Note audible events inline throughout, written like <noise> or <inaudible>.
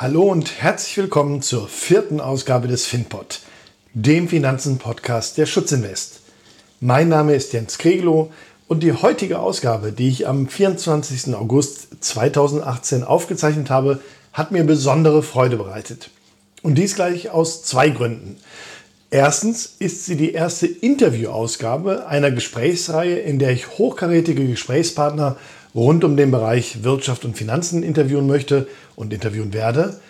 Hallo und herzlich willkommen zur vierten Ausgabe des FinPod, dem Finanzen-Podcast der Schutzinvest. Mein Name ist Jens Kreglow und die heutige Ausgabe, die ich am 24. August 2018 aufgezeichnet habe, hat mir besondere Freude bereitet. Und dies gleich aus zwei Gründen. Erstens ist sie die erste Interviewausgabe einer Gesprächsreihe, in der ich hochkarätige Gesprächspartner rund um den Bereich Wirtschaft und Finanzen interviewen möchte und interviewen werde,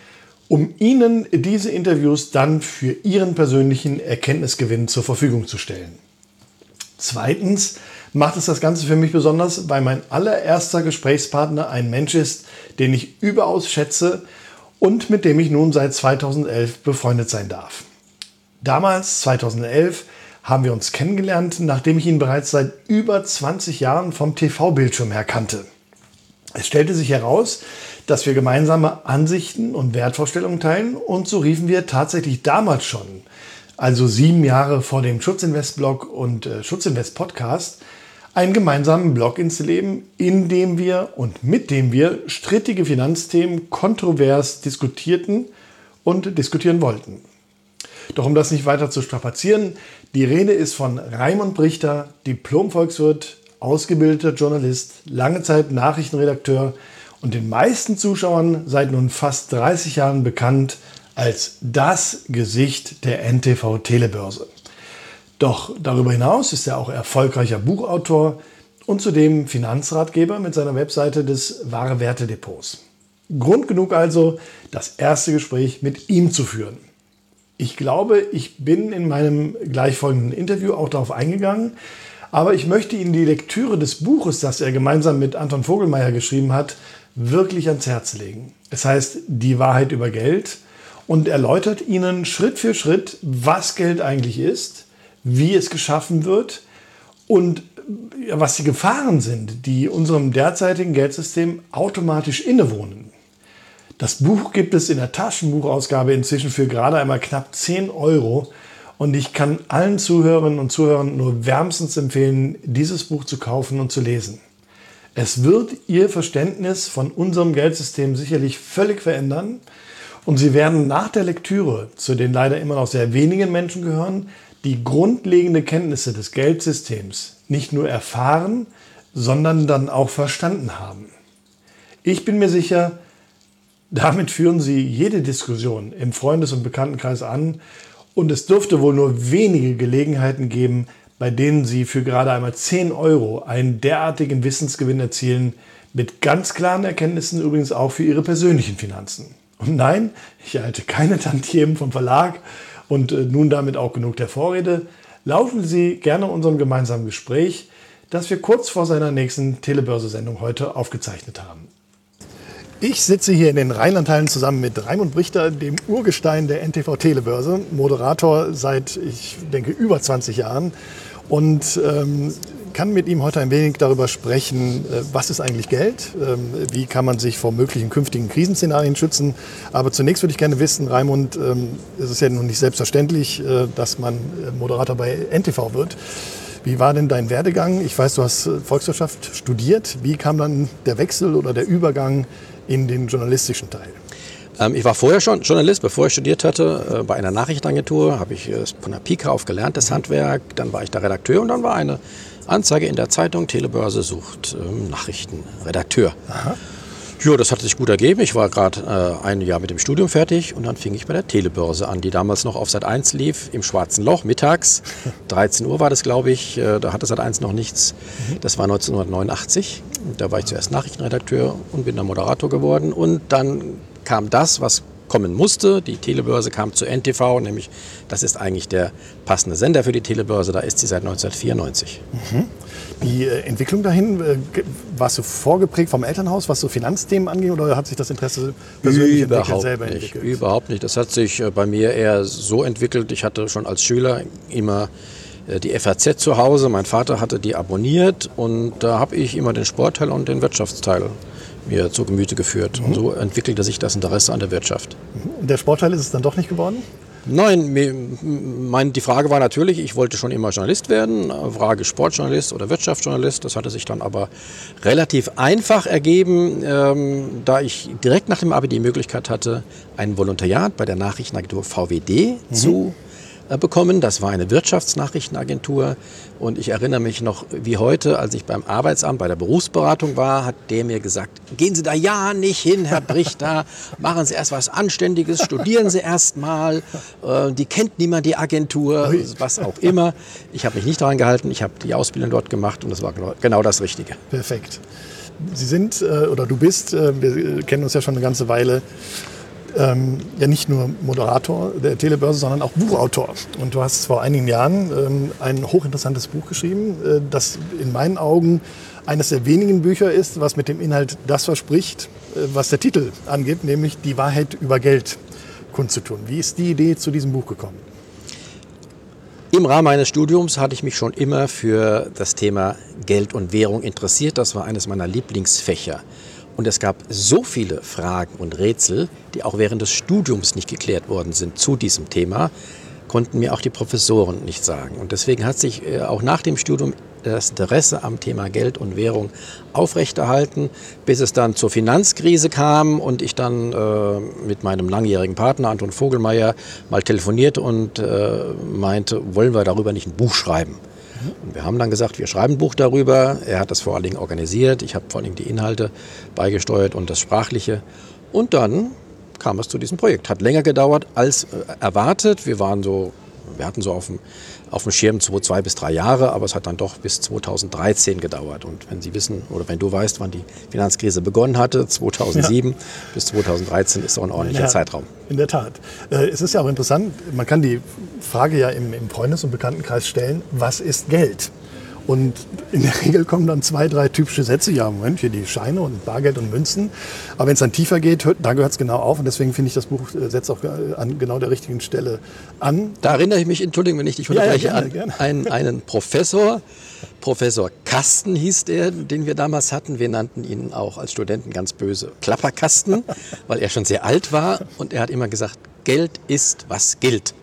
um Ihnen diese Interviews dann für Ihren persönlichen Erkenntnisgewinn zur Verfügung zu stellen. Zweitens macht es das Ganze für mich besonders, weil mein allererster Gesprächspartner ein Mensch ist, den ich überaus schätze und mit dem ich nun seit 2011 befreundet sein darf. Damals, 2011, haben wir uns kennengelernt, nachdem ich ihn bereits seit über 20 Jahren vom TV-Bildschirm her kannte. Es stellte sich heraus, dass wir gemeinsame Ansichten und Wertvorstellungen teilen und so riefen wir tatsächlich damals schon, also sieben Jahre vor dem Schutzinvest-Blog und äh, Schutzinvest-Podcast, einen gemeinsamen Blog ins Leben, in dem wir und mit dem wir strittige Finanzthemen kontrovers diskutierten und diskutieren wollten. Doch um das nicht weiter zu strapazieren, die Rede ist von Raimund Brichter, Diplom-Volkswirt, ausgebildeter Journalist, lange Zeit Nachrichtenredakteur und den meisten Zuschauern seit nun fast 30 Jahren bekannt als das Gesicht der NTV Telebörse. Doch darüber hinaus ist er auch erfolgreicher Buchautor und zudem Finanzratgeber mit seiner Webseite des Wahre Werte Depots. Grund genug also, das erste Gespräch mit ihm zu führen. Ich glaube, ich bin in meinem gleichfolgenden Interview auch darauf eingegangen, aber ich möchte Ihnen die Lektüre des Buches, das er gemeinsam mit Anton Vogelmeier geschrieben hat, wirklich ans Herz legen. Es heißt Die Wahrheit über Geld und erläutert Ihnen Schritt für Schritt, was Geld eigentlich ist, wie es geschaffen wird und was die Gefahren sind, die unserem derzeitigen Geldsystem automatisch innewohnen. Das Buch gibt es in der Taschenbuchausgabe inzwischen für gerade einmal knapp 10 Euro. Und ich kann allen Zuhörerinnen und Zuhörern nur wärmstens empfehlen, dieses Buch zu kaufen und zu lesen. Es wird Ihr Verständnis von unserem Geldsystem sicherlich völlig verändern. Und Sie werden nach der Lektüre, zu den leider immer noch sehr wenigen Menschen gehören, die grundlegende Kenntnisse des Geldsystems nicht nur erfahren, sondern dann auch verstanden haben. Ich bin mir sicher, damit führen Sie jede Diskussion im Freundes- und Bekanntenkreis an und es dürfte wohl nur wenige Gelegenheiten geben, bei denen Sie für gerade einmal 10 Euro einen derartigen Wissensgewinn erzielen, mit ganz klaren Erkenntnissen übrigens auch für Ihre persönlichen Finanzen. Und nein, ich erhalte keine Tantiemen vom Verlag und äh, nun damit auch genug der Vorrede. Laufen Sie gerne unserem gemeinsamen Gespräch, das wir kurz vor seiner nächsten Telebörse-Sendung heute aufgezeichnet haben. Ich sitze hier in den Rheinlandhallen zusammen mit Raimund Brichter, dem Urgestein der NTV Telebörse, Moderator seit, ich denke, über 20 Jahren und ähm, kann mit ihm heute ein wenig darüber sprechen, äh, was ist eigentlich Geld, ähm, wie kann man sich vor möglichen künftigen Krisenszenarien schützen. Aber zunächst würde ich gerne wissen, Raimund, ähm, es ist ja nun nicht selbstverständlich, äh, dass man äh, Moderator bei NTV wird. Wie war denn dein Werdegang? Ich weiß, du hast Volkswirtschaft studiert. Wie kam dann der Wechsel oder der Übergang in den journalistischen Teil? Ähm, ich war vorher schon Journalist, bevor ich studiert hatte, äh, bei einer Nachrichtenagentur, habe ich äh, von der Pika auf gelernt, das Handwerk. Dann war ich da Redakteur und dann war eine Anzeige in der Zeitung, Telebörse sucht ähm, Nachrichtenredakteur. Aha. Ja, das hat sich gut ergeben. Ich war gerade äh, ein Jahr mit dem Studium fertig und dann fing ich bei der Telebörse an, die damals noch auf Sat 1 lief, im Schwarzen Loch, mittags. <laughs> 13 Uhr war das, glaube ich. Äh, da hatte Sat 1 noch nichts. Mhm. Das war 1989. Da war ich zuerst Nachrichtenredakteur und bin dann Moderator geworden. Und dann kam das, was kommen musste. Die Telebörse kam zu NTV, nämlich das ist eigentlich der passende Sender für die Telebörse. Da ist sie seit 1994. Mhm. Die äh, Entwicklung dahin, äh, warst du vorgeprägt vom Elternhaus, was so Finanzthemen angeht, oder hat sich das Interesse persönlich Überhaupt selber nicht, entwickelt? Überhaupt nicht. Das hat sich äh, bei mir eher so entwickelt. Ich hatte schon als Schüler immer die FAZ zu Hause. Mein Vater hatte die abonniert und da habe ich immer den Sportteil und den Wirtschaftsteil mir zu Gemüte geführt. Mhm. Und so entwickelte sich das Interesse an der Wirtschaft. Mhm. Und der Sportteil ist es dann doch nicht geworden? Nein, mein, die Frage war natürlich, ich wollte schon immer Journalist werden, Frage Sportjournalist oder Wirtschaftsjournalist. Das hatte sich dann aber relativ einfach ergeben, ähm, da ich direkt nach dem Abi die Möglichkeit hatte, ein Volontariat bei der Nachrichtenagentur VWD mhm. zu äh, bekommen. Das war eine Wirtschaftsnachrichtenagentur und ich erinnere mich noch wie heute, als ich beim Arbeitsamt bei der Berufsberatung war, hat der mir gesagt, gehen Sie da ja nicht hin, Herr Brichter, machen Sie erst was Anständiges, studieren Sie erst mal, äh, die kennt niemand die Agentur, was auch immer. Ich habe mich nicht daran gehalten, ich habe die Ausbildung dort gemacht und das war genau das Richtige. Perfekt. Sie sind äh, oder du bist, wir kennen uns ja schon eine ganze Weile, ähm, ja nicht nur Moderator der Telebörse, sondern auch Buchautor. Und du hast vor einigen Jahren ähm, ein hochinteressantes Buch geschrieben, äh, das in meinen Augen eines der wenigen Bücher ist, was mit dem Inhalt das verspricht, äh, was der Titel angibt, nämlich die Wahrheit über Geld kundzutun. Wie ist die Idee zu diesem Buch gekommen? Im Rahmen meines Studiums hatte ich mich schon immer für das Thema Geld und Währung interessiert. Das war eines meiner Lieblingsfächer. Und es gab so viele Fragen und Rätsel, die auch während des Studiums nicht geklärt worden sind zu diesem Thema, konnten mir auch die Professoren nicht sagen. Und deswegen hat sich äh, auch nach dem Studium das Interesse am Thema Geld und Währung aufrechterhalten, bis es dann zur Finanzkrise kam und ich dann äh, mit meinem langjährigen Partner Anton Vogelmeier mal telefonierte und äh, meinte, wollen wir darüber nicht ein Buch schreiben? Und wir haben dann gesagt, wir schreiben ein Buch darüber. Er hat das vor allen Dingen organisiert. Ich habe vor allen Dingen die Inhalte beigesteuert und das Sprachliche. Und dann kam es zu diesem Projekt. Hat länger gedauert als äh, erwartet. Wir waren so, wir hatten so auf dem auf dem Schirm zwei, zwei bis drei Jahre, aber es hat dann doch bis 2013 gedauert. Und wenn Sie wissen oder wenn du weißt, wann die Finanzkrise begonnen hatte, 2007 ja. bis 2013 ist so ein ordentlicher ja, Zeitraum. In der Tat. Äh, es ist ja auch interessant, man kann die Frage ja im, im Freundes- und Bekanntenkreis stellen, was ist Geld? Und in der Regel kommen dann zwei, drei typische Sätze. Ja, Moment, hier die Scheine und Bargeld und Münzen. Aber wenn es dann tiefer geht, da gehört es genau auf. Und deswegen finde ich, das Buch äh, setzt auch äh, an genau der richtigen Stelle an. Da erinnere ich mich, Entschuldigung, wenn ich dich unterbreche, ja, ja, gerne, an Einen, einen Professor, Professor Kasten hieß der, den wir damals hatten. Wir nannten ihn auch als Studenten ganz böse Klapperkasten, <laughs> weil er schon sehr alt war. Und er hat immer gesagt, Geld ist, was gilt.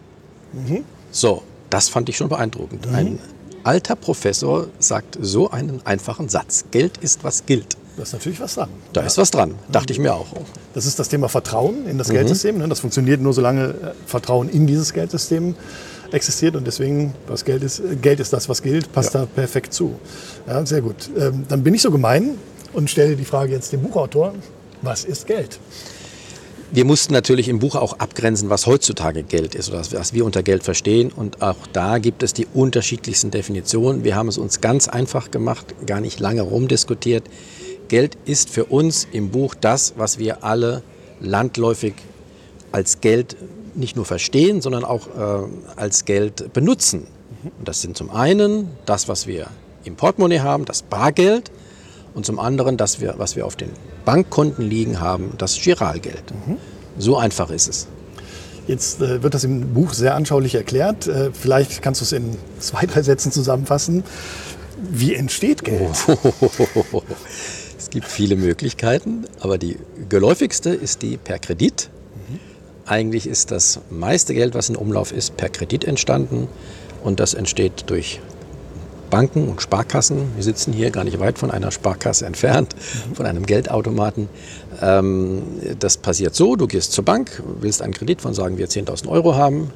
Mhm. So, das fand ich schon beeindruckend. Mhm. Ein alter Professor sagt so einen einfachen Satz. Geld ist, was gilt. Da ist natürlich was dran. Da ja. ist was dran, dachte ich mir auch. Das ist das Thema Vertrauen in das mhm. Geldsystem. Ne? Das funktioniert nur, solange äh, Vertrauen in dieses Geldsystem existiert und deswegen, was Geld ist, äh, Geld ist das, was gilt, passt ja. da perfekt zu. Ja, sehr gut. Ähm, dann bin ich so gemein und stelle die Frage jetzt dem Buchautor, was ist Geld? Wir mussten natürlich im Buch auch abgrenzen, was heutzutage Geld ist oder was wir unter Geld verstehen. Und auch da gibt es die unterschiedlichsten Definitionen. Wir haben es uns ganz einfach gemacht, gar nicht lange rumdiskutiert. Geld ist für uns im Buch das, was wir alle landläufig als Geld nicht nur verstehen, sondern auch äh, als Geld benutzen. Und das sind zum einen das, was wir im Portemonnaie haben, das Bargeld, und zum anderen das, was wir auf den Bankkonten liegen haben, das Giralgeld. Mhm. So einfach ist es. Jetzt äh, wird das im Buch sehr anschaulich erklärt. Äh, vielleicht kannst du es in zwei, drei Sätzen zusammenfassen. Wie entsteht Geld? Oh, <laughs> es gibt viele Möglichkeiten, aber die geläufigste ist die per Kredit. Mhm. Eigentlich ist das meiste Geld, was in Umlauf ist, per Kredit entstanden. Und das entsteht durch Banken und Sparkassen. Wir sitzen hier gar nicht weit von einer Sparkasse entfernt, von einem Geldautomaten. Ähm, das passiert so, du gehst zur Bank, willst einen Kredit von, sagen wir, 10.000 Euro haben.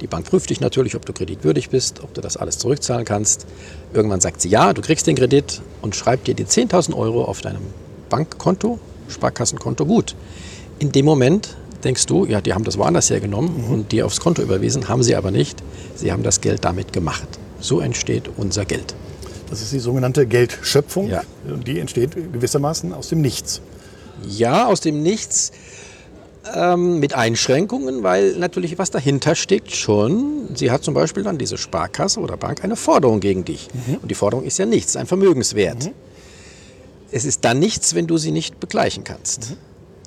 Die Bank prüft dich natürlich, ob du kreditwürdig bist, ob du das alles zurückzahlen kannst. Irgendwann sagt sie ja, du kriegst den Kredit und schreibt dir die 10.000 Euro auf deinem Bankkonto, Sparkassenkonto gut. In dem Moment denkst du, ja, die haben das woanders hergenommen und dir aufs Konto überwiesen, haben sie aber nicht. Sie haben das Geld damit gemacht. So entsteht unser Geld. Das ist die sogenannte Geldschöpfung. Ja. Und die entsteht gewissermaßen aus dem Nichts. Ja, aus dem Nichts. Ähm, mit Einschränkungen, weil natürlich was dahinter steckt schon. Sie hat zum Beispiel dann diese Sparkasse oder Bank eine Forderung gegen dich. Mhm. Und die Forderung ist ja nichts, ein Vermögenswert. Mhm. Es ist dann nichts, wenn du sie nicht begleichen kannst. Mhm.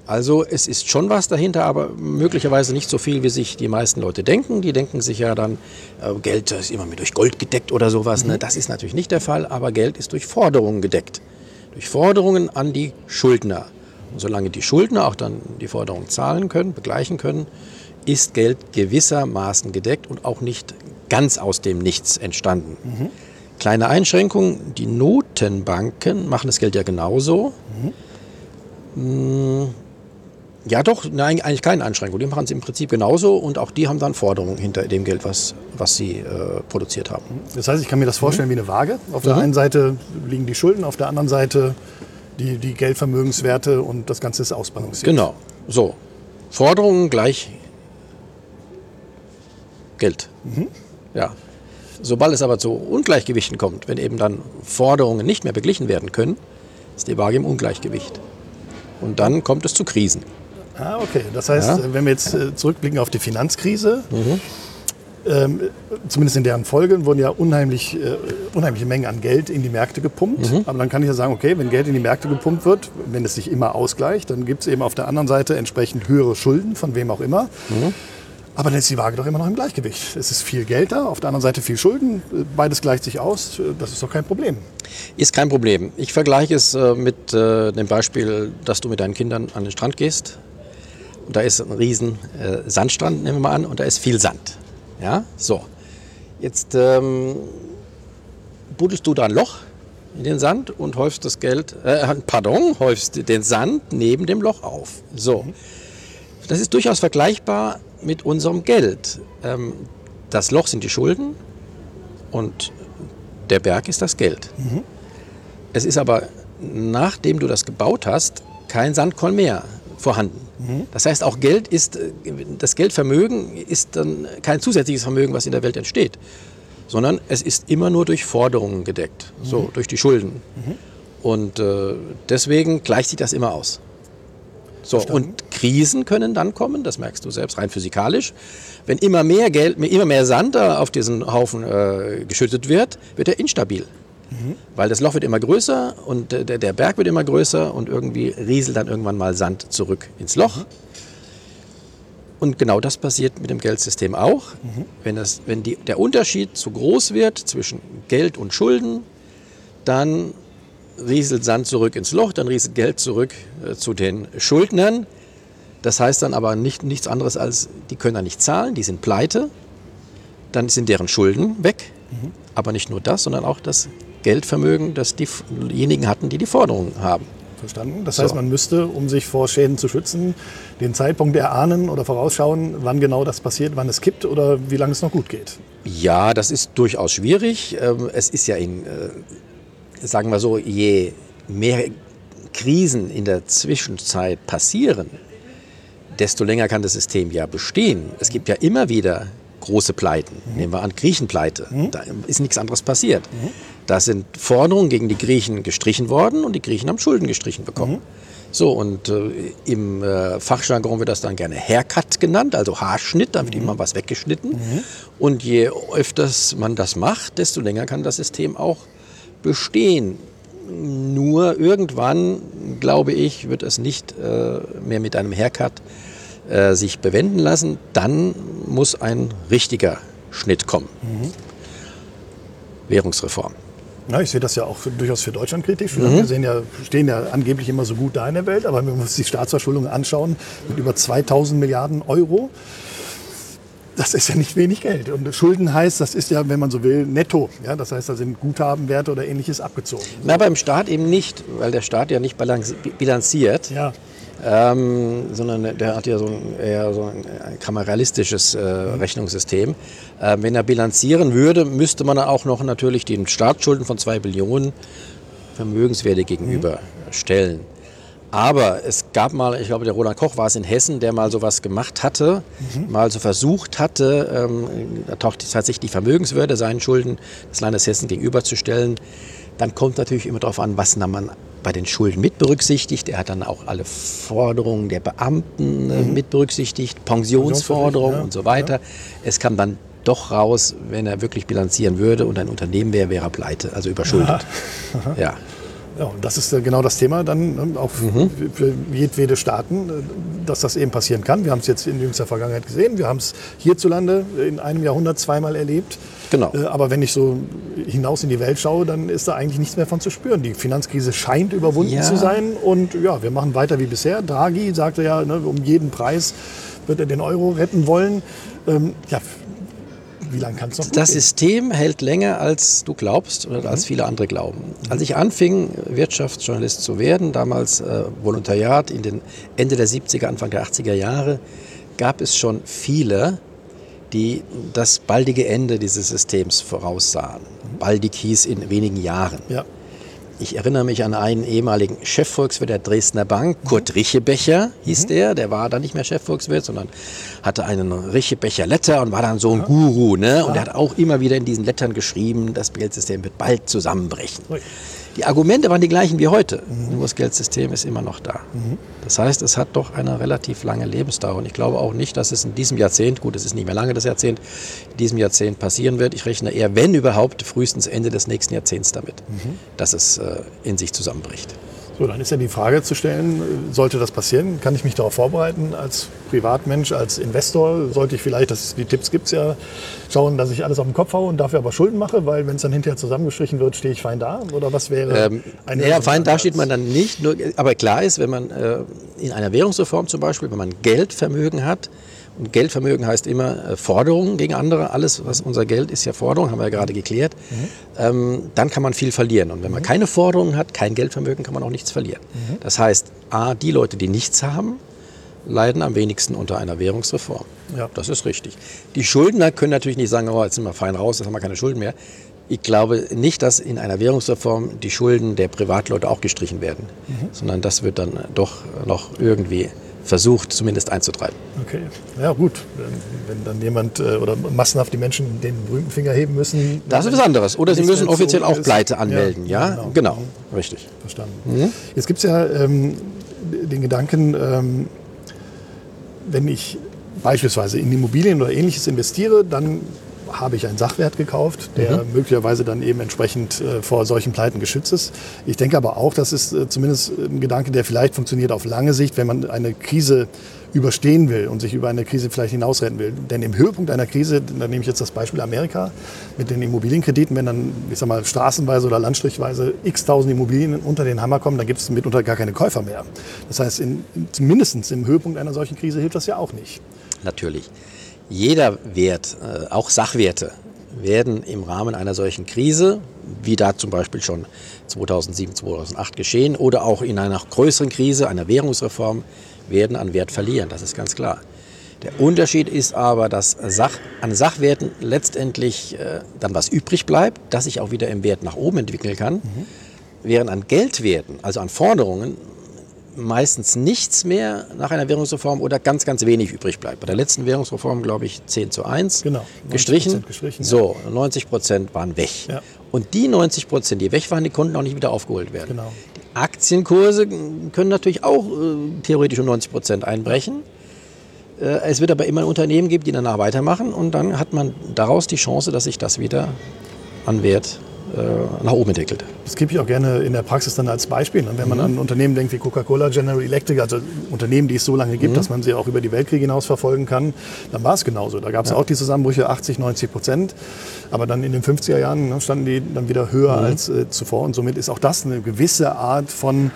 Also es ist schon was dahinter, aber möglicherweise nicht so viel, wie sich die meisten Leute denken. Die denken sich ja dann, äh, Geld ist immer mit durch Gold gedeckt oder sowas. Ne? Mhm. Ne? Das ist natürlich nicht der Fall, aber Geld ist durch Forderungen gedeckt. Durch Forderungen an die Schuldner. Und solange die Schuldner auch dann die Forderungen zahlen können, begleichen können, ist Geld gewissermaßen gedeckt und auch nicht ganz aus dem Nichts entstanden. Mhm. Kleine Einschränkung, die Notenbanken machen das Geld ja genauso. Mhm. Ja, doch, nein, eigentlich keine Einschränkung. Die machen es im Prinzip genauso und auch die haben dann Forderungen hinter dem Geld, was, was sie äh, produziert haben. Das heißt, ich kann mir das vorstellen mhm. wie eine Waage. Auf der mhm. einen Seite liegen die Schulden, auf der anderen Seite die, die Geldvermögenswerte und das Ganze ist ausbalanciert. Genau, so. Forderungen gleich Geld. Mhm. Ja. Sobald es aber zu Ungleichgewichten kommt, wenn eben dann Forderungen nicht mehr beglichen werden können, ist die Waage im Ungleichgewicht. Und dann kommt es zu Krisen. Ah, okay. Das heißt, ja. wenn wir jetzt äh, zurückblicken auf die Finanzkrise, mhm. ähm, zumindest in deren Folgen wurden ja unheimlich, äh, unheimliche Mengen an Geld in die Märkte gepumpt. Mhm. Aber dann kann ich ja sagen, okay, wenn Geld in die Märkte gepumpt wird, wenn es sich immer ausgleicht, dann gibt es eben auf der anderen Seite entsprechend höhere Schulden, von wem auch immer. Mhm. Aber dann ist die Waage doch immer noch im Gleichgewicht. Es ist viel Geld da, auf der anderen Seite viel Schulden. Beides gleicht sich aus. Das ist doch kein Problem. Ist kein Problem. Ich vergleiche es äh, mit äh, dem Beispiel, dass du mit deinen Kindern an den Strand gehst. Und da ist ein riesen äh, Sandstrand, nehmen wir mal an, und da ist viel Sand. Ja, so. Jetzt ähm, buddelst du da ein Loch in den Sand und häufst das Geld, äh, <laughs> pardon, häufst den Sand neben dem Loch auf. So. Das ist durchaus vergleichbar mit unserem Geld. Ähm, das Loch sind die Schulden und der Berg ist das Geld. Mhm. Es ist aber, nachdem du das gebaut hast, kein Sandkorn mehr vorhanden. Mhm. Das heißt, auch Geld ist, das Geldvermögen ist dann kein zusätzliches Vermögen, was in der Welt entsteht, sondern es ist immer nur durch Forderungen gedeckt, mhm. so durch die Schulden. Mhm. Und äh, deswegen gleicht sich das immer aus. So, und Krisen können dann kommen, das merkst du selbst rein physikalisch. Wenn immer mehr Geld, immer mehr Sand auf diesen Haufen äh, geschüttet wird, wird er instabil. Weil das Loch wird immer größer und der, der Berg wird immer größer und irgendwie rieselt dann irgendwann mal Sand zurück ins Loch. Und genau das passiert mit dem Geldsystem auch. Mhm. Wenn, das, wenn die, der Unterschied zu groß wird zwischen Geld und Schulden, dann rieselt Sand zurück ins Loch, dann rieselt Geld zurück äh, zu den Schuldnern. Das heißt dann aber nicht, nichts anderes als, die können dann nicht zahlen, die sind pleite, dann sind deren Schulden weg. Mhm. Aber nicht nur das, sondern auch das Geldvermögen, das diejenigen hatten, die die Forderungen haben. Verstanden. Das heißt, man müsste, um sich vor Schäden zu schützen, den Zeitpunkt erahnen oder vorausschauen, wann genau das passiert, wann es kippt oder wie lange es noch gut geht. Ja, das ist durchaus schwierig. Ähm, es ist ja in äh, sagen wir so, je mehr Krisen in der Zwischenzeit passieren, desto länger kann das System ja bestehen. Es gibt ja immer wieder große Pleiten. Mhm. Nehmen wir an Griechenpleite. Mhm. Da ist nichts anderes passiert. Mhm. Da sind Forderungen gegen die Griechen gestrichen worden und die Griechen haben Schulden gestrichen bekommen. Mhm. So, und äh, im äh, Fachjargon wird das dann gerne Haircut genannt, also Haarschnitt, da wird mhm. immer was weggeschnitten. Mhm. Und je öfters man das macht, desto länger kann das System auch bestehen. Nur irgendwann, glaube ich, wird es nicht äh, mehr mit einem Haircut äh, sich bewenden lassen. Dann muss ein richtiger Schnitt kommen. Mhm. Währungsreform. Ja, ich sehe das ja auch für, durchaus für Deutschland kritisch. Mhm. Wir sehen ja, stehen ja angeblich immer so gut da in der Welt, aber wenn wir uns die Staatsverschuldung anschauen, mit über 2000 Milliarden Euro, das ist ja nicht wenig Geld. Und Schulden heißt, das ist ja, wenn man so will, netto. Ja, das heißt, da sind Guthabenwerte oder ähnliches abgezogen. Na, beim Staat eben nicht, weil der Staat ja nicht bilanziert. Ja. Ähm, sondern der hat ja so ein, eher so ein kameralistisches äh, Rechnungssystem. Äh, wenn er bilanzieren würde, müsste man auch noch natürlich den Staatsschulden von zwei Billionen Vermögenswerte gegenüberstellen. Mhm. Aber es gab mal, ich glaube, der Roland Koch war es in Hessen, der mal sowas gemacht hatte, mhm. mal so versucht hatte, ähm, da taucht tatsächlich die Vermögenswerte seinen Schulden des Landes Hessen gegenüberzustellen. Dann kommt natürlich immer darauf an, was man bei den Schulden mit berücksichtigt. Er hat dann auch alle Forderungen der Beamten äh, mhm. mit berücksichtigt, Pensionsforderungen ja. und so weiter. Ja. Es kam dann doch raus, wenn er wirklich bilanzieren würde und ein Unternehmen wäre, wäre er pleite, also überschuldet. Aha. Aha. Ja. Ja, und das ist äh, genau das Thema dann ne, auch mhm. für jedwede Staaten, äh, dass das eben passieren kann. Wir haben es jetzt in jüngster Vergangenheit gesehen. Wir haben es hierzulande in einem Jahrhundert zweimal erlebt. Genau. Äh, aber wenn ich so hinaus in die Welt schaue, dann ist da eigentlich nichts mehr von zu spüren. Die Finanzkrise scheint überwunden ja. zu sein und ja, wir machen weiter wie bisher. Draghi sagte ja, ne, um jeden Preis wird er den Euro retten wollen. Ähm, ja, wie lange kann es noch Das? System hält länger, als du glaubst oder mhm. als viele andere glauben. Als ich anfing, Wirtschaftsjournalist zu werden, damals äh, Volontariat in den Ende der 70er, Anfang der 80er Jahre, gab es schon viele, die das baldige Ende dieses Systems voraussahen. Mhm. Baldig hieß in wenigen Jahren. Ja. Ich erinnere mich an einen ehemaligen Chefvolkswirt der Dresdner Bank, Kurt Richebecher hieß mhm. der. Der war dann nicht mehr Chefvolkswirt, sondern hatte einen Richebecher Letter und war dann so ein ja. Guru. Ne? Und ja. er hat auch immer wieder in diesen Lettern geschrieben, das Geldsystem wird bald zusammenbrechen. Ui. Die Argumente waren die gleichen wie heute, mhm. nur das Geldsystem ist immer noch da. Mhm. Das heißt, es hat doch eine relativ lange Lebensdauer. Und ich glaube auch nicht, dass es in diesem Jahrzehnt, gut, es ist nicht mehr lange das Jahrzehnt, in diesem Jahrzehnt passieren wird. Ich rechne eher, wenn überhaupt, frühestens Ende des nächsten Jahrzehnts damit, mhm. dass es äh, in sich zusammenbricht. So, dann ist ja die Frage zu stellen, sollte das passieren? Kann ich mich darauf vorbereiten als Privatmensch, als Investor? Sollte ich vielleicht, das, die Tipps gibt es ja, schauen, dass ich alles auf den Kopf haue und dafür aber Schulden mache, weil wenn es dann hinterher zusammengestrichen wird, stehe ich fein da? Oder was wäre ähm, eine... Ja, fein da steht man dann nicht. Nur, aber klar ist, wenn man äh, in einer Währungsreform zum Beispiel, wenn man Geldvermögen hat, und Geldvermögen heißt immer äh, Forderungen gegen andere. Alles, was unser Geld ist, ja Forderung, haben wir ja gerade geklärt. Mhm. Ähm, dann kann man viel verlieren. Und wenn man mhm. keine Forderungen hat, kein Geldvermögen, kann man auch nichts verlieren. Mhm. Das heißt, A, die Leute, die nichts haben, leiden am wenigsten unter einer Währungsreform. Ja. Das ist richtig. Die Schuldner können natürlich nicht sagen, oh, jetzt sind wir fein raus, jetzt haben wir keine Schulden mehr. Ich glaube nicht, dass in einer Währungsreform die Schulden der Privatleute auch gestrichen werden, mhm. sondern das wird dann doch noch irgendwie versucht, zumindest einzutreiben. Okay, ja gut, wenn dann jemand äh, oder massenhaft die Menschen den berühmten Finger heben müssen. Das ist was anderes. Oder sie müssen offiziell auch Pleite anmelden, ja? ja? Genau. genau. Richtig. Verstanden. Mhm. Jetzt gibt es ja ähm, den Gedanken, ähm, wenn ich beispielsweise in Immobilien oder ähnliches investiere, dann habe ich einen Sachwert gekauft, der mhm. möglicherweise dann eben entsprechend äh, vor solchen Pleiten geschützt ist. Ich denke aber auch, das ist äh, zumindest ein Gedanke, der vielleicht funktioniert auf lange Sicht, wenn man eine Krise überstehen will und sich über eine Krise vielleicht hinausretten will. Denn im Höhepunkt einer Krise, da nehme ich jetzt das Beispiel Amerika mit den Immobilienkrediten, wenn dann, ich sag mal, straßenweise oder landstrichweise x tausend Immobilien unter den Hammer kommen, dann gibt es mitunter gar keine Käufer mehr. Das heißt, in, zumindest im Höhepunkt einer solchen Krise hilft das ja auch nicht. Natürlich jeder Wert, äh, auch Sachwerte, werden im Rahmen einer solchen Krise, wie da zum Beispiel schon 2007, 2008 geschehen, oder auch in einer größeren Krise, einer Währungsreform, werden an Wert verlieren. Das ist ganz klar. Der Unterschied ist aber, dass Sach, an Sachwerten letztendlich äh, dann was übrig bleibt, das sich auch wieder im Wert nach oben entwickeln kann, mhm. während an Geldwerten, also an Forderungen, meistens nichts mehr nach einer Währungsreform oder ganz, ganz wenig übrig bleibt. Bei der letzten Währungsreform, glaube ich, 10 zu 1 genau, gestrichen. gestrichen. So, 90 Prozent waren weg. Ja. Und die 90 Prozent, die weg waren, die konnten auch nicht wieder aufgeholt werden. Genau. Die Aktienkurse können natürlich auch äh, theoretisch um 90 Prozent einbrechen. Äh, es wird aber immer Unternehmen geben, die danach weitermachen und dann hat man daraus die Chance, dass sich das wieder an Wert nach oben entwickelt. Das gebe ich auch gerne in der Praxis dann als Beispiel. Und wenn man mhm. an Unternehmen denkt wie Coca-Cola, General Electric, also Unternehmen, die es so lange gibt, mhm. dass man sie auch über die Weltkriege hinaus verfolgen kann, dann war es genauso. Da gab es ja. auch die Zusammenbrüche 80, 90 Prozent. Aber dann in den 50er Jahren ne, standen die dann wieder höher mhm. als äh, zuvor. Und somit ist auch das eine gewisse Art von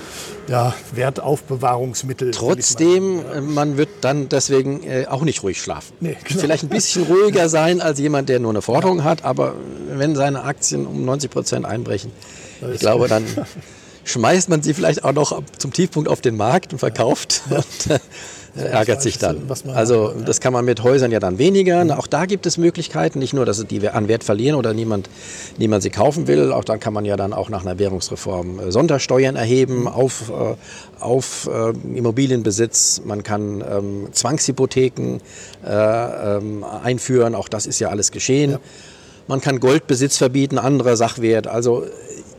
ja, Wertaufbewahrungsmittel. Trotzdem. Äh, man wird dann deswegen äh, auch nicht ruhig schlafen. Nee, genau. Vielleicht ein bisschen ruhiger sein als jemand, der nur eine Forderung ja. hat. Aber wenn seine Aktien um 90 Prozent einbrechen, ich glaube, dann schmeißt man sie vielleicht auch noch zum Tiefpunkt auf den Markt und verkauft. Ja. Und, äh, ärgert sich dann. Also das kann man mit Häusern ja dann weniger. Mhm. Auch da gibt es Möglichkeiten, nicht nur, dass sie die an Wert verlieren oder niemand, niemand sie kaufen will. Auch dann kann man ja dann auch nach einer Währungsreform äh, Sondersteuern erheben mhm. auf, äh, auf äh, Immobilienbesitz. Man kann ähm, Zwangshypotheken äh, ähm, einführen. Auch das ist ja alles geschehen. Man kann Goldbesitz verbieten, anderer Sachwert. Also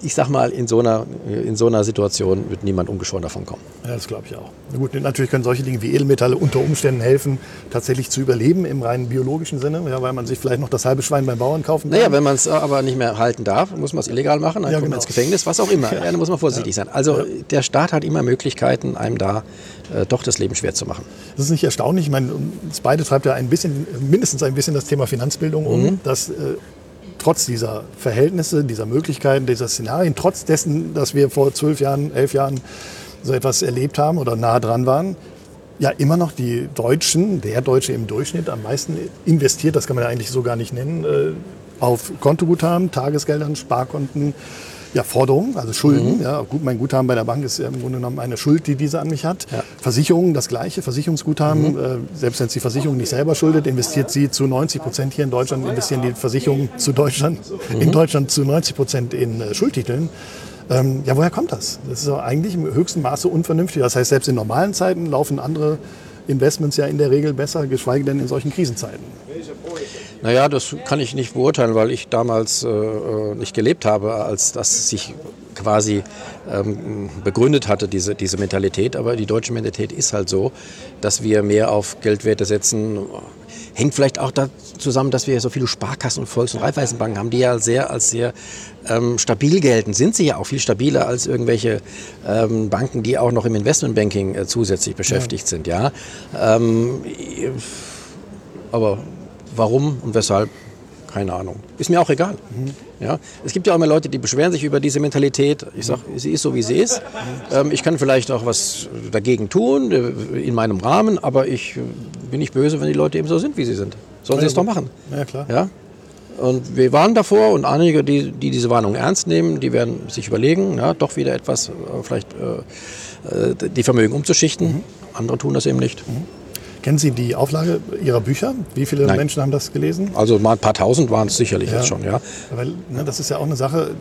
ich sag mal, in so einer, in so einer Situation wird niemand ungeschoren davon kommen. Ja, das glaube ich auch. Gut, natürlich können solche Dinge wie Edelmetalle unter Umständen helfen, tatsächlich zu überleben im rein biologischen Sinne, ja, weil man sich vielleicht noch das halbe Schwein beim Bauern kaufen kann. Naja, wenn man es aber nicht mehr halten darf, muss man es illegal machen, dann ja, kommt genau. man ins Gefängnis, was auch immer. Ja. ja da muss man vorsichtig sein. Also der Staat hat immer Möglichkeiten, einem da äh, doch das Leben schwer zu machen. Das ist nicht erstaunlich. Ich meine, uns beide treibt ja ein bisschen, mindestens ein bisschen das Thema Finanzbildung um, mhm. dass äh, trotz dieser Verhältnisse, dieser Möglichkeiten, dieser Szenarien, trotz dessen, dass wir vor zwölf Jahren, elf Jahren so etwas erlebt haben oder nah dran waren, ja immer noch die Deutschen, der Deutsche im Durchschnitt am meisten investiert, das kann man ja eigentlich so gar nicht nennen, äh, auf Kontoguthaben, Tagesgeldern, Sparkonten, ja, Forderungen, also Schulden. Mhm. Ja, gut, mein Guthaben bei der Bank ist ja im Grunde genommen eine Schuld, die diese an mich hat. Ja. Versicherungen, das gleiche, Versicherungsguthaben. Mhm. Äh, selbst wenn es die Versicherung nicht selber schuldet, investiert sie zu 90 Prozent hier in Deutschland, investieren die Versicherungen zu Deutschland, mhm. in Deutschland zu 90 Prozent in äh, Schuldtiteln. Ähm, ja, woher kommt das? Das ist eigentlich im höchsten Maße unvernünftig. Das heißt, selbst in normalen Zeiten laufen andere Investments ja in der Regel besser, geschweige denn in solchen Krisenzeiten. Naja, das kann ich nicht beurteilen, weil ich damals äh, äh, nicht gelebt habe, als das sich quasi ähm, begründet hatte, diese, diese Mentalität. Aber die deutsche Mentalität ist halt so, dass wir mehr auf Geldwerte setzen. Hängt vielleicht auch da zusammen, dass wir so viele Sparkassen und Volks- und Raiffeisenbanken haben, die ja sehr als sehr ähm, stabil gelten. Sind sie ja auch viel stabiler als irgendwelche ähm, Banken, die auch noch im Investmentbanking äh, zusätzlich beschäftigt ja. sind. Ja, ähm, aber Warum und weshalb? Keine Ahnung. Ist mir auch egal. Mhm. Ja? Es gibt ja auch immer Leute, die beschweren sich über diese Mentalität. Ich sage, sie ist so, wie sie ist. Ähm, ich kann vielleicht auch was dagegen tun, äh, in meinem Rahmen, aber ich äh, bin nicht böse, wenn die Leute eben so sind, wie sie sind. Sollen sie es doch machen. Ja, klar. Ja? Und wir warnen davor und einige, die, die diese Warnung ernst nehmen, die werden sich überlegen, ja, doch wieder etwas, äh, vielleicht äh, die Vermögen umzuschichten. Mhm. Andere tun das eben nicht. Mhm. Kennen Sie die Auflage Ihrer Bücher? Wie viele Nein. Menschen haben das gelesen? Also mal ein paar tausend waren es sicherlich ja. jetzt schon, ja. Weil ne, das ist ja auch eine Sache,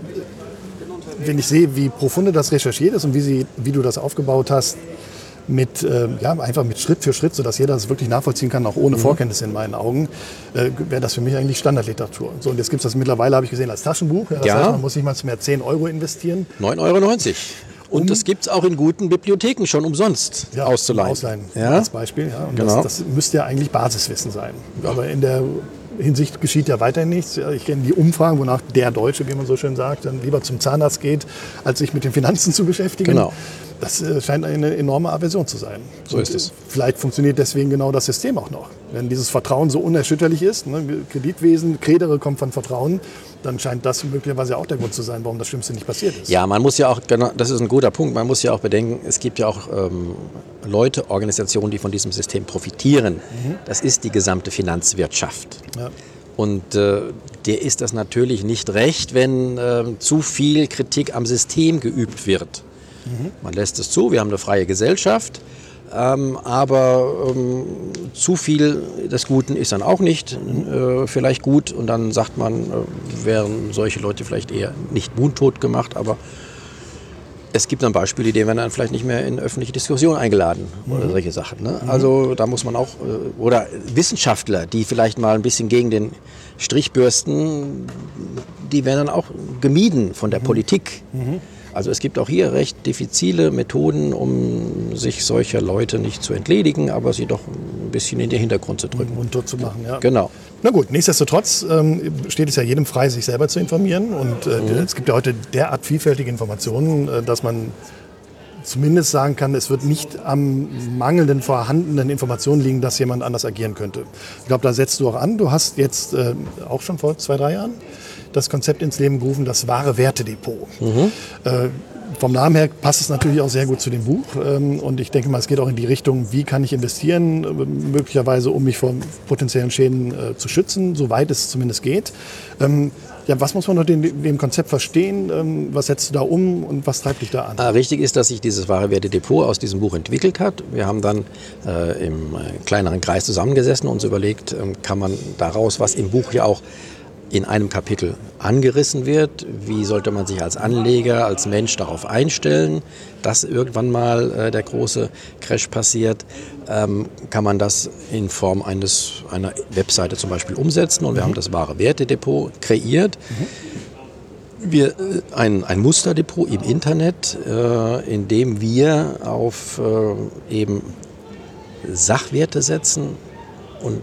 wenn ich sehe, wie profunde das recherchiert ist und wie, Sie, wie du das aufgebaut hast, mit, äh, ja, einfach mit Schritt für Schritt, sodass jeder das wirklich nachvollziehen kann, auch ohne mhm. Vorkenntnisse in meinen Augen, äh, wäre das für mich eigentlich Standardliteratur. So, und jetzt gibt es das mittlerweile, habe ich gesehen, als Taschenbuch. Ja, das ja. heißt, man muss nicht mal mehr 10 Euro investieren. 9,90 Euro. Und um, das gibt es auch in guten Bibliotheken schon umsonst ja, auszuleihen. Ausleihen ja? als Beispiel. Ja. Und genau. das, das müsste ja eigentlich Basiswissen sein. Ja. Aber in der Hinsicht geschieht ja weiterhin nichts. Ich kenne die Umfragen, wonach der Deutsche, wie man so schön sagt, dann lieber zum Zahnarzt geht, als sich mit den Finanzen zu beschäftigen. Genau. Das äh, scheint eine enorme Aversion zu sein. So ist es. Vielleicht funktioniert deswegen genau das System auch noch. Wenn dieses Vertrauen so unerschütterlich ist, ne, Kreditwesen, Kredere kommt von Vertrauen, dann scheint das möglicherweise auch der Grund zu sein, warum das Schlimmste nicht passiert ist. Ja, man muss ja auch, genau, das ist ein guter Punkt, man muss ja auch bedenken, es gibt ja auch ähm, Leute, Organisationen, die von diesem System profitieren. Mhm. Das ist die gesamte Finanzwirtschaft. Ja. Und äh, der ist das natürlich nicht recht, wenn äh, zu viel Kritik am System geübt wird. Mhm. Man lässt es zu, wir haben eine freie Gesellschaft. Ähm, aber ähm, zu viel des Guten ist dann auch nicht äh, vielleicht gut und dann sagt man, äh, wären solche Leute vielleicht eher nicht mundtot gemacht, aber es gibt dann Beispiele, die werden dann vielleicht nicht mehr in öffentliche Diskussion eingeladen mhm. oder solche Sachen. Ne? Mhm. Also da muss man auch, äh, oder Wissenschaftler, die vielleicht mal ein bisschen gegen den Strich bürsten, die werden dann auch gemieden von der mhm. Politik. Mhm. Also es gibt auch hier recht diffizile Methoden, um sich solcher Leute nicht zu entledigen, aber sie doch ein bisschen in den Hintergrund zu drücken. Mundtot zu machen, ja. Genau. Na gut, nichtsdestotrotz ähm, steht es ja jedem frei, sich selber zu informieren. Und äh, mhm. es gibt ja heute derart vielfältige Informationen, äh, dass man zumindest sagen kann, es wird nicht am mangelnden vorhandenen Informationen liegen, dass jemand anders agieren könnte. Ich glaube, da setzt du auch an. Du hast jetzt äh, auch schon vor zwei, drei Jahren das Konzept ins Leben gerufen, das wahre Wertedepot. Mhm. Äh, vom Namen her passt es natürlich auch sehr gut zu dem Buch. Ähm, und ich denke mal, es geht auch in die Richtung, wie kann ich investieren, äh, möglicherweise um mich vor potenziellen Schäden äh, zu schützen, soweit es zumindest geht. Ähm, ja, was muss man unter dem, Konzept verstehen? Ähm, was setzt du da um und was treibt dich da an? Ah, richtig ist, dass sich dieses wahre Wertedepot aus diesem Buch entwickelt hat. Wir haben dann äh, im kleineren Kreis zusammengesessen und uns überlegt, kann man daraus, was im Buch ja auch in einem Kapitel angerissen wird. Wie sollte man sich als Anleger, als Mensch darauf einstellen, dass irgendwann mal äh, der große Crash passiert? Ähm, kann man das in Form eines, einer Webseite zum Beispiel umsetzen? Und wir mhm. haben das wahre Wertedepot kreiert. Mhm. Wir, äh, ein, ein Musterdepot im Internet, äh, in dem wir auf äh, eben Sachwerte setzen und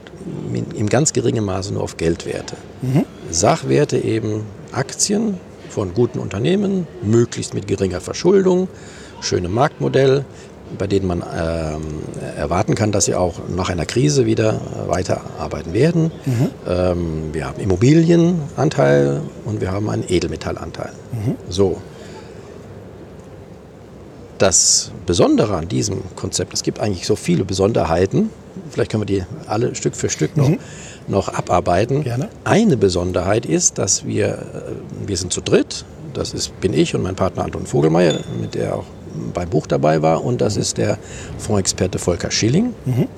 im ganz geringen Maße nur auf Geldwerte. Mhm. Sachwerte eben Aktien von guten Unternehmen, möglichst mit geringer Verschuldung, schönem Marktmodell, bei denen man ähm, erwarten kann, dass sie auch nach einer Krise wieder weiterarbeiten werden. Mhm. Ähm, wir haben Immobilienanteil und wir haben einen Edelmetallanteil. Mhm. So. Das Besondere an diesem Konzept, es gibt eigentlich so viele Besonderheiten, vielleicht können wir die alle Stück für Stück noch, mhm. noch abarbeiten. Gerne. Eine Besonderheit ist, dass wir, äh, wir sind zu dritt, das ist, bin ich und mein Partner Anton Vogelmeier, mit der auch beim Buch dabei war, und das mhm. ist der Fondsexperte Volker Schilling. Mhm.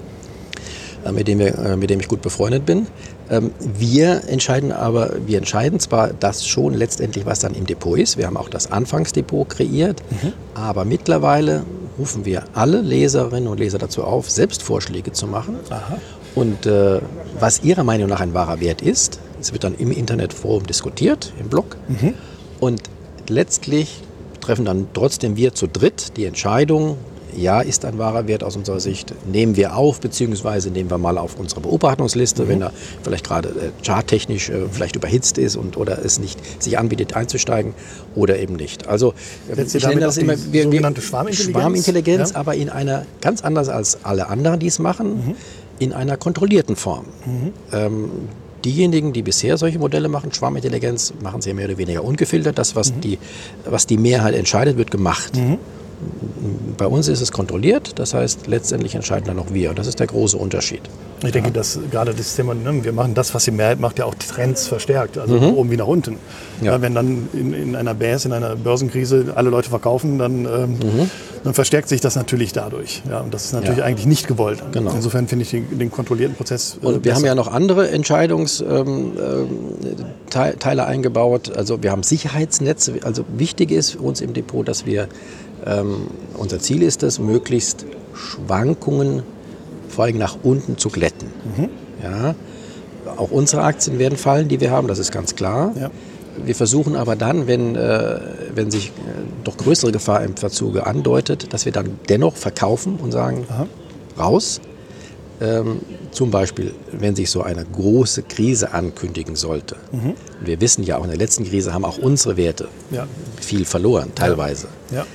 Äh, mit dem, wir, äh, mit dem ich gut befreundet bin. Ähm, wir entscheiden aber, wir entscheiden zwar das schon letztendlich, was dann im Depot ist. Wir haben auch das Anfangsdepot kreiert, mhm. aber mittlerweile rufen wir alle Leserinnen und Leser dazu auf, selbst Vorschläge zu machen. Aha. Und äh, was ihrer Meinung nach ein wahrer Wert ist, es wird dann im Internetforum diskutiert, im Blog. Mhm. Und letztlich treffen dann trotzdem wir zu dritt die Entscheidung, ja, ist ein wahrer Wert aus unserer Sicht. Nehmen wir auf, beziehungsweise nehmen wir mal auf unsere Beobachtungsliste, mhm. wenn er vielleicht gerade äh, charttechnisch äh, vielleicht überhitzt ist und, oder es nicht sich anbietet einzusteigen oder eben nicht. Also Setzt ich nenne das immer wir, sogenannte Schwarmintelligenz, Schwarmintelligenz ja. aber in einer ganz anders als alle anderen, die es machen, mhm. in einer kontrollierten Form. Mhm. Ähm, diejenigen, die bisher solche Modelle machen, Schwarmintelligenz, machen sie ja mehr oder weniger ungefiltert. Das, was, mhm. die, was die Mehrheit entscheidet, wird gemacht. Mhm. Bei uns ist es kontrolliert, das heißt, letztendlich entscheiden dann noch wir. Das ist der große Unterschied. Ich denke, ja. dass gerade das Thema, ne, wir machen das, was die Mehrheit macht, ja auch die Trends verstärkt, also mhm. oben wie nach unten. Ja. Ja, wenn dann in, in einer Bärs, in einer Börsenkrise alle Leute verkaufen, dann, ähm, mhm. dann verstärkt sich das natürlich dadurch. Ja, und das ist natürlich eigentlich nicht gewollt. Genau. Insofern finde ich den, den, kontrollierten Prozess. Äh, und wir besser. haben ja noch andere Entscheidungsteile ähm, äh, eingebaut. Also wir haben Sicherheitsnetze. Also wichtig ist für uns im Depot, dass wir ähm, unser Ziel ist es, möglichst Schwankungen vor allem nach unten zu glätten. Mhm. Ja, auch unsere Aktien werden fallen, die wir haben, das ist ganz klar. Ja. Wir versuchen aber dann, wenn, äh, wenn sich äh, doch größere Gefahr im Verzuge andeutet, dass wir dann dennoch verkaufen und sagen, Aha. raus. Ähm, zum Beispiel, wenn sich so eine große Krise ankündigen sollte. Mhm. Wir wissen ja auch, in der letzten Krise haben auch unsere Werte ja. viel verloren, teilweise. Ja.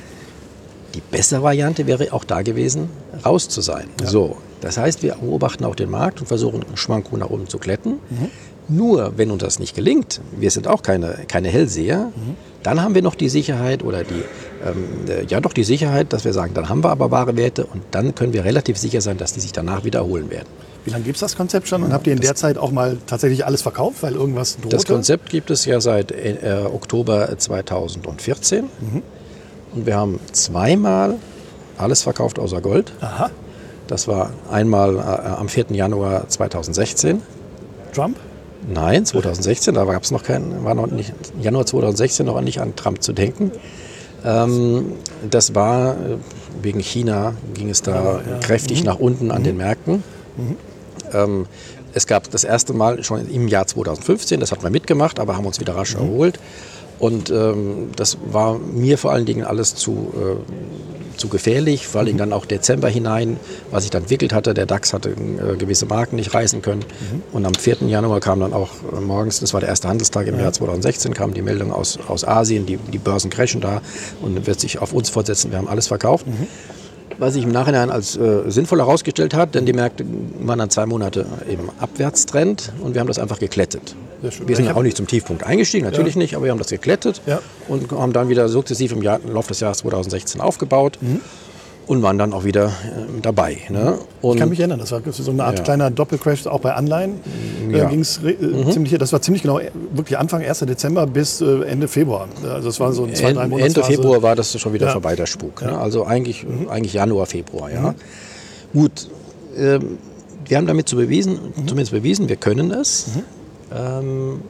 Die bessere Variante wäre auch da gewesen, raus zu sein. Ja. So, das heißt, wir beobachten auch den Markt und versuchen, Schwankungen nach oben zu glätten. Mhm. Nur, wenn uns das nicht gelingt, wir sind auch keine, keine Hellseher, mhm. dann haben wir noch die Sicherheit oder die, ähm, äh, ja doch die Sicherheit, dass wir sagen, dann haben wir aber wahre Werte und dann können wir relativ sicher sein, dass die sich danach wiederholen werden. Wie lange gibt es das Konzept schon und habt ihr in der Zeit auch mal tatsächlich alles verkauft, weil irgendwas drohte? Das Konzept gibt es ja seit äh, Oktober 2014. Mhm. Und wir haben zweimal alles verkauft außer Gold. Aha. Das war einmal äh, am 4. Januar 2016. Trump? Nein, 2016, da gab es noch keinen, war noch nicht, Januar 2016 noch nicht an Trump zu denken. Ähm, das war äh, wegen China, ging es da ja, ja. kräftig mhm. nach unten an mhm. den Märkten. Mhm. Ähm, es gab das erste Mal schon im Jahr 2015, das hat man mitgemacht, aber haben uns wieder rasch mhm. erholt. Und ähm, das war mir vor allen Dingen alles zu, äh, zu gefährlich, vor allen Dingen dann auch Dezember hinein, was sich dann entwickelt hatte. Der DAX hatte äh, gewisse Marken nicht reißen können. Mhm. Und am 4. Januar kam dann auch äh, morgens, das war der erste Handelstag im ja. Jahr 2016, kam die Meldung aus, aus Asien, die, die Börsen crashen da und wird sich auf uns fortsetzen. Wir haben alles verkauft. Mhm was sich im Nachhinein als äh, sinnvoll herausgestellt hat, denn die Märkte waren dann zwei Monate im Abwärtstrend und wir haben das einfach geklettet. Wir sind ja auch nicht zum Tiefpunkt eingestiegen, natürlich ja. nicht, aber wir haben das geklettet ja. und haben dann wieder sukzessiv im, Jahr, im Laufe des Jahres 2016 aufgebaut. Mhm und waren dann auch wieder äh, dabei. Ne? ich kann mich erinnern, das war so eine Art ja. kleiner Doppelcrash auch bei Anleihen. Ja. Da ging's, äh, mhm. ziemlich, das war ziemlich genau, wirklich Anfang 1. Dezember bis äh, Ende Februar. Also das war so ein zwei, drei Monate. Ende Februar war das schon wieder ja. vorbei, der Spuk. Ne? Also eigentlich, mhm. eigentlich Januar, Februar. Ja. Mhm. Gut, ähm, wir haben damit zu bewiesen, mhm. zumindest bewiesen, wir können es. Ähm,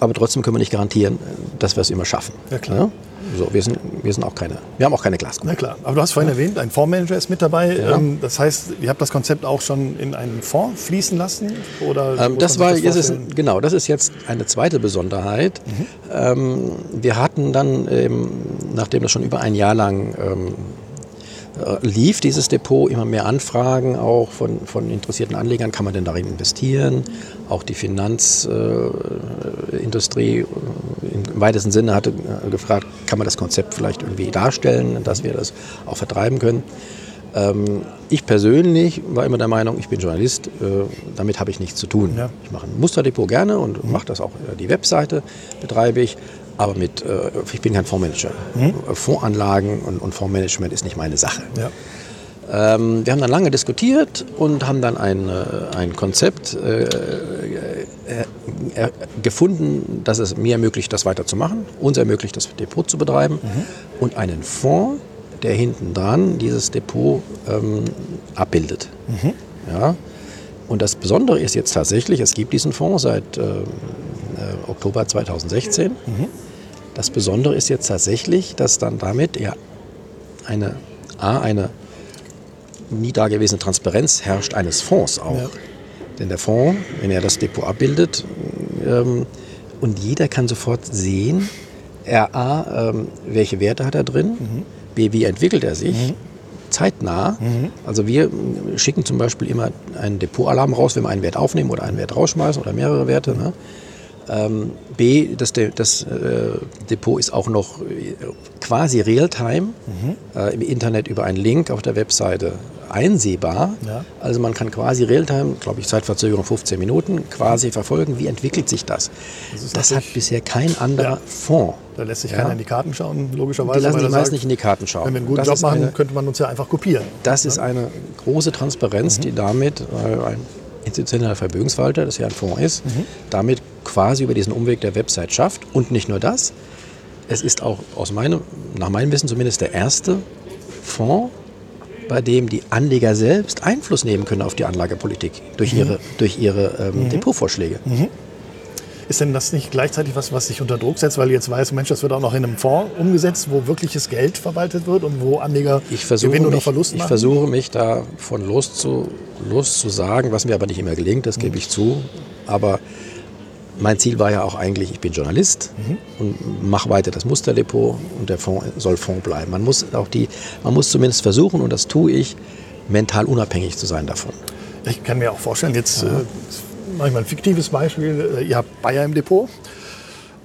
aber trotzdem können wir nicht garantieren, dass wir es immer schaffen. Ja, klar. Ja? So, wir, sind, wir, sind auch keine, wir haben auch keine Glaskugel. Na klar, aber du hast vorhin ja. erwähnt, ein Fondsmanager ist mit dabei. Ja. Ähm, das heißt, ihr habt das Konzept auch schon in einen Fonds fließen lassen? Oder ähm, das war, das ist, genau, das ist jetzt eine zweite Besonderheit. Mhm. Ähm, wir hatten dann, ähm, nachdem das schon über ein Jahr lang ähm, äh, lief dieses Depot immer mehr Anfragen auch von, von interessierten Anlegern, kann man denn darin investieren? Auch die Finanzindustrie äh, im weitesten Sinne hatte äh, gefragt, kann man das Konzept vielleicht irgendwie darstellen, dass wir das auch vertreiben können. Ähm, ich persönlich war immer der Meinung, ich bin Journalist, äh, damit habe ich nichts zu tun. Ja. Ich mache ein Musterdepot gerne und mache das auch, äh, die Webseite betreibe ich. Aber mit, äh, ich bin kein Fondsmanager. Mhm. Fondsanlagen und, und Fondsmanagement ist nicht meine Sache. Ja. Ähm, wir haben dann lange diskutiert und haben dann ein, äh, ein Konzept äh, äh, äh, gefunden, das es mir ermöglicht, das weiterzumachen, uns ermöglicht, das Depot zu betreiben mhm. und einen Fonds, der hinten dran dieses Depot ähm, abbildet. Mhm. Ja? Und das Besondere ist jetzt tatsächlich, es gibt diesen Fonds seit äh, äh Oktober 2016. Mhm. Das Besondere ist jetzt tatsächlich, dass dann damit ja eine, A, eine nie dagewesene Transparenz herrscht eines Fonds auch. Ja. Denn der Fonds, wenn er das Depot abbildet, ähm, und jeder kann sofort sehen, RA, ähm, welche Werte hat er drin, mhm. B, wie entwickelt er sich, mhm. Zeitnah. Mhm. Also wir schicken zum Beispiel immer einen Depotalarm raus, wenn wir einen Wert aufnehmen oder einen Wert rausschmeißen oder mehrere Werte. Ne? Ähm, B, das, das äh, Depot ist auch noch äh, quasi real-time mhm. äh, im Internet über einen Link auf der Webseite einsehbar. Ja. Also man kann quasi Realtime, glaube ich, Zeitverzögerung 15 Minuten, quasi verfolgen, wie entwickelt sich das. Das, das hat bisher kein anderer ja. Fonds. Da lässt sich ja. keiner in die Karten schauen, logischerweise. Die lassen sich meist nicht in die Karten schauen. Wenn wir einen guten das Job machen, eine, könnte man uns ja einfach kopieren. Das ist eine große Transparenz, mhm. die damit äh, ein institutioneller Vermögensverwalter, das ja ein Fonds ist, mhm. damit quasi über diesen Umweg der Website schafft. Und nicht nur das, es ist auch aus meinem, nach meinem Wissen zumindest der erste Fonds, bei dem die Anleger selbst Einfluss nehmen können auf die Anlagepolitik durch mhm. ihre, durch ihre ähm, mhm. Depotvorschläge. Mhm. Ist denn das nicht gleichzeitig was, was sich unter Druck setzt, weil jetzt weiß, Mensch, das wird auch noch in einem Fonds umgesetzt, wo wirkliches Geld verwaltet wird und wo Anleger Gewinn oder Verlust machen? Ich versuche mich davon loszu, loszusagen, was mir aber nicht immer gelingt, das gebe ich zu. Aber mein Ziel war ja auch eigentlich, ich bin Journalist mhm. und mache weiter das Musterdepot und der Fonds soll Fonds bleiben. Man muss auch die, man muss zumindest versuchen, und das tue ich, mental unabhängig zu sein davon. Ich kann mir auch vorstellen, jetzt ja. äh, mache ich mal ein fiktives Beispiel. Äh, ihr habt Bayer im Depot.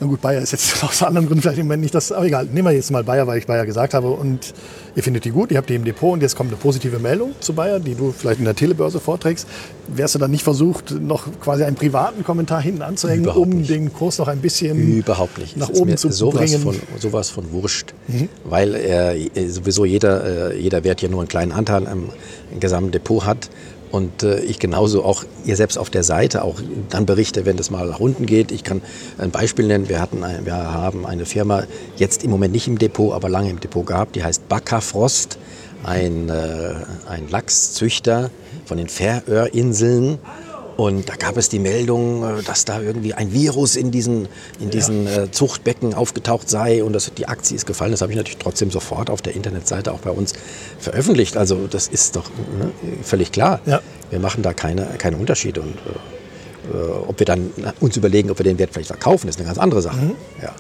Na gut, Bayer ist jetzt <laughs> aus anderen Gründen vielleicht im Moment nicht das, aber egal. Nehmen wir jetzt mal Bayer, weil ich Bayer gesagt habe. Und ihr findet die gut, ihr habt die im Depot und jetzt kommt eine positive Meldung zu Bayer, die du vielleicht in der Telebörse vorträgst. Wärst du dann nicht versucht, noch quasi einen privaten Kommentar hinten anzuhängen, Überhaupt um nicht. den Kurs noch ein bisschen Überhaupt nicht. nach oben zu sowas bringen? Von, sowas von wurscht. Mhm. Weil äh, sowieso jeder, äh, jeder Wert ja nur einen kleinen Anteil am gesamten Depot hat. Und äh, ich genauso auch ihr selbst auf der Seite auch dann berichte, wenn das mal nach unten geht. Ich kann ein Beispiel nennen. Wir, hatten ein, wir haben eine Firma jetzt im Moment nicht im Depot, aber lange im Depot gehabt. Die heißt Baccafrost, ein, äh, ein Lachszüchter von den Färöerinseln. Und da gab es die Meldung, äh, dass da irgendwie ein Virus in diesen, in diesen ja. Äh, Zuchtbecken aufgetaucht sei und das, die Aktie ist gefallen. Das habe ich natürlich trotzdem sofort auf der Internetseite auch bei uns veröffentlicht. Also das ist doch ne, völlig klar. Ja. Wir machen da keine, keine Unterschiede. Und äh, äh, ob wir dann uns überlegen, ob wir den Wert vielleicht verkaufen, ist eine ganz andere Sache. Mhm. Ja.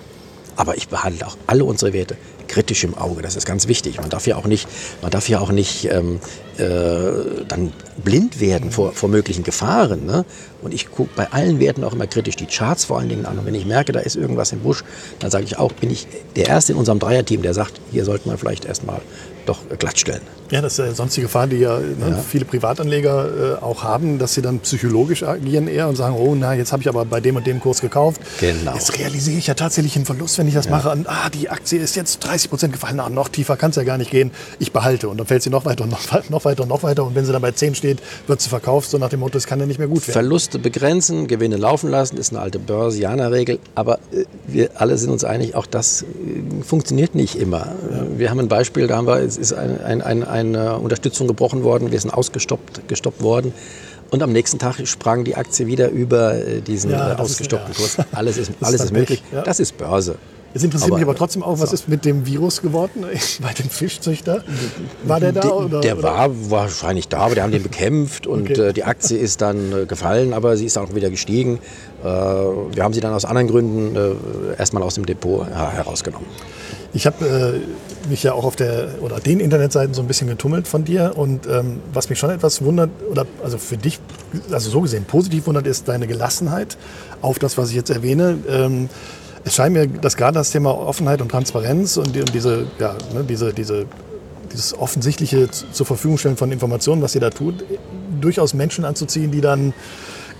Aber ich behandle auch alle unsere Werte kritisch im Auge. Das ist ganz wichtig. Man darf ja auch nicht, man darf ja auch nicht ähm, äh, dann blind werden vor, vor möglichen Gefahren. Ne? Und ich gucke bei allen Werten auch immer kritisch die Charts vor allen Dingen an. Und wenn ich merke, da ist irgendwas im Busch, dann sage ich auch, bin ich der Erste in unserem Dreierteam, der sagt, hier sollte man vielleicht erstmal doch glattstellen. Ja, das ist ja sonst die Gefahr, die ja, ne, ja. viele Privatanleger äh, auch haben, dass sie dann psychologisch agieren eher und sagen, oh na, jetzt habe ich aber bei dem und dem Kurs gekauft. Genau. Jetzt realisiere ich ja tatsächlich einen Verlust, wenn ich das ja. mache. Und ah, die Aktie ist jetzt 30 Prozent gefallen. Na, noch tiefer kann es ja gar nicht gehen. Ich behalte. Und dann fällt sie noch weiter und noch, noch weiter und noch weiter. Und wenn sie dann bei 10 steht, wird sie verkauft, so nach dem Motto, es kann ja nicht mehr gut werden. Verluste begrenzen, Gewinne laufen lassen, ist eine alte Börsianer-Regel. Aber äh, wir alle sind uns einig, auch das äh, funktioniert nicht immer. Wir haben ein Beispiel, da haben wir, es ist ein, ein, ein, eine Unterstützung gebrochen worden, wir sind ausgestoppt gestoppt worden. Und am nächsten Tag sprang die Aktie wieder über äh, diesen ja, ausgestoppten ist, ja. Kurs. Alles ist, <laughs> alles ist möglich. Ja. Das ist Börse. Es interessiert aber, mich aber trotzdem auch, was so. ist mit dem Virus geworden <laughs> bei den Fischzüchter? War der da? Der, oder, der war wahrscheinlich da, aber die haben den bekämpft und okay. äh, die Aktie ist dann äh, gefallen, aber sie ist auch wieder gestiegen. Äh, wir haben sie dann aus anderen Gründen erstmal aus dem Depot herausgenommen. Ich habe mich ja auch auf der oder den Internetseiten so ein bisschen getummelt von dir und ähm, was mich schon etwas wundert oder also für dich also so gesehen positiv wundert ist deine Gelassenheit auf das, was ich jetzt erwähne. Ähm, es scheint mir, dass gerade das Thema Offenheit und Transparenz und, die, und diese, ja, ne, diese, diese, dieses offensichtliche zur Verfügung stellen von Informationen, was ihr da tut, durchaus Menschen anzuziehen, die dann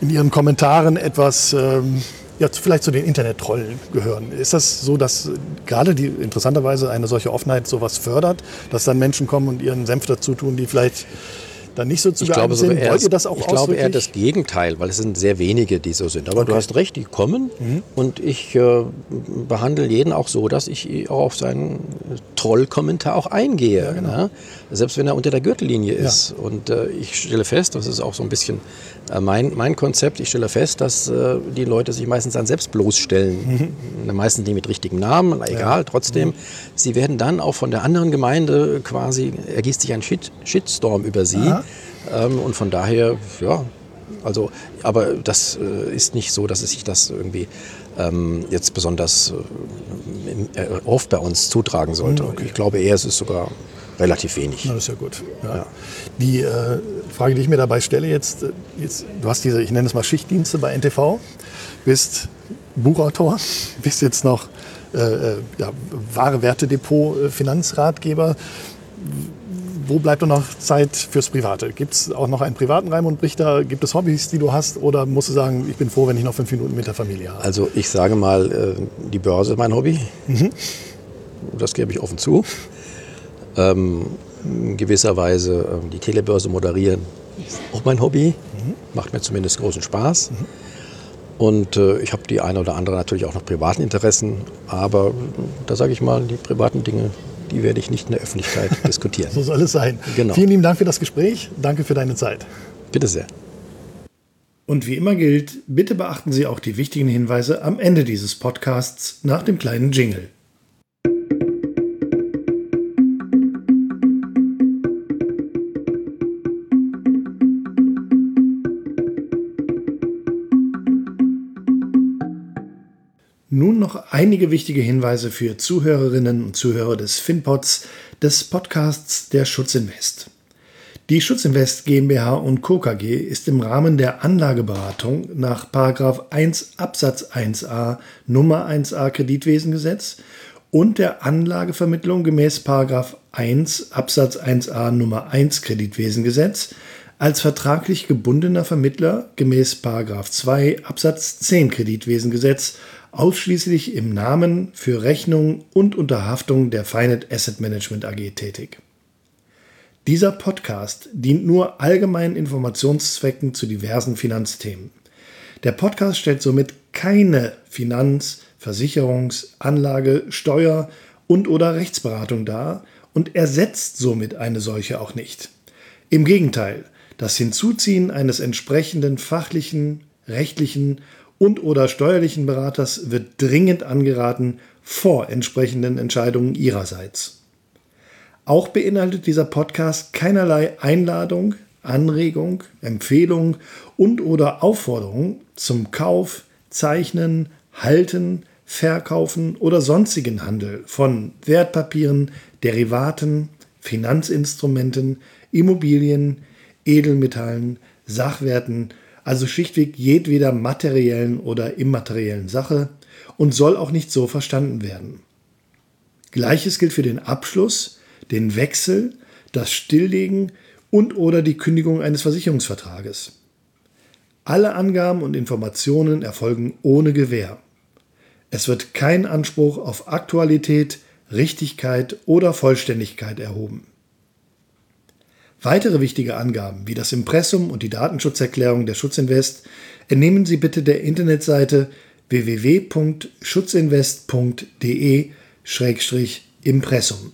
in ihren Kommentaren etwas ähm, ja, vielleicht zu den Internet-Trollen gehören. Ist das so, dass gerade die interessanterweise eine solche Offenheit sowas fördert, dass dann Menschen kommen und ihren Senf dazu tun, die vielleicht dann nicht so zu ich glaube, sind? Wollt ihr das auch Ich glaube eher das Gegenteil, weil es sind sehr wenige, die so sind. Aber okay. du hast recht, die kommen mhm. und ich äh, behandle jeden auch so, dass ich auch auf seinen Trollkommentar auch eingehe. Ja, genau. ne? Selbst wenn er unter der Gürtellinie ist. Ja. Und äh, ich stelle fest, das ist auch so ein bisschen äh, mein, mein Konzept, ich stelle fest, dass äh, die Leute sich meistens dann selbst bloßstellen. Mhm. Meistens nicht mit richtigem Namen, egal, ja. trotzdem. Mhm. Sie werden dann auch von der anderen Gemeinde quasi, ergießt sich ein Shit, Shitstorm über sie. Ähm, und von daher, ja, also, aber das äh, ist nicht so, dass es sich das irgendwie ähm, jetzt besonders äh, äh oft bei uns zutragen sollte. Mhm, okay. Ich glaube eher, es ist sogar relativ wenig. Na, das ist ja gut. Ja. Ja. Die äh, Frage, die ich mir dabei stelle jetzt, äh, jetzt, du hast diese, ich nenne es mal Schichtdienste bei NTV, bist Buchautor, <laughs> bist jetzt noch äh, äh ja, wahre Wertedepot Finanzratgeber. Wo bleibt noch Zeit fürs Private? Gibt es auch noch einen privaten Raimund Brichter? Gibt es Hobbys, die du hast? Oder musst du sagen, ich bin froh, wenn ich noch fünf Minuten mit der Familie habe? Also ich sage mal, die Börse ist mein Hobby. Mhm. Das gebe ich offen zu ähm, in gewisser Weise ähm, die Telebörse moderieren. Auch mein Hobby, mhm. macht mir zumindest großen Spaß. Mhm. Und äh, ich habe die eine oder andere natürlich auch noch privaten Interessen, aber da sage ich mal, die privaten Dinge, die werde ich nicht in der Öffentlichkeit <laughs> diskutieren. so soll es sein. Genau. Vielen lieben Dank für das Gespräch. Danke für deine Zeit. Bitte sehr. Und wie immer gilt, bitte beachten Sie auch die wichtigen Hinweise am Ende dieses Podcasts nach dem kleinen Jingle. Noch einige wichtige Hinweise für Zuhörerinnen und Zuhörer des FinPods, des Podcasts der Schutzinvest. Die Schutzinvest GmbH und Co. KG ist im Rahmen der Anlageberatung nach 1 Absatz 1a Nummer 1a Kreditwesengesetz und der Anlagevermittlung gemäß 1 Absatz 1a Nummer 1 Kreditwesengesetz als vertraglich gebundener Vermittler gemäß 2 Absatz 10 Kreditwesengesetz ausschließlich im Namen für Rechnung und unter Haftung der Finet Asset Management AG tätig. Dieser Podcast dient nur allgemeinen Informationszwecken zu diversen Finanzthemen. Der Podcast stellt somit keine Finanz-, Versicherungs-, Anlage-, Steuer- und/oder Rechtsberatung dar und ersetzt somit eine solche auch nicht. Im Gegenteil, das Hinzuziehen eines entsprechenden fachlichen, rechtlichen und oder steuerlichen Beraters wird dringend angeraten vor entsprechenden Entscheidungen ihrerseits. Auch beinhaltet dieser Podcast keinerlei Einladung, Anregung, Empfehlung und oder Aufforderung zum Kauf, Zeichnen, Halten, Verkaufen oder sonstigen Handel von Wertpapieren, Derivaten, Finanzinstrumenten, Immobilien, Edelmetallen, Sachwerten also schlichtweg jedweder materiellen oder immateriellen Sache und soll auch nicht so verstanden werden. Gleiches gilt für den Abschluss, den Wechsel, das Stilllegen und oder die Kündigung eines Versicherungsvertrages. Alle Angaben und Informationen erfolgen ohne Gewähr. Es wird kein Anspruch auf Aktualität, Richtigkeit oder Vollständigkeit erhoben. Weitere wichtige Angaben wie das Impressum und die Datenschutzerklärung der Schutzinvest entnehmen Sie bitte der Internetseite www.schutzinvest.de-impressum.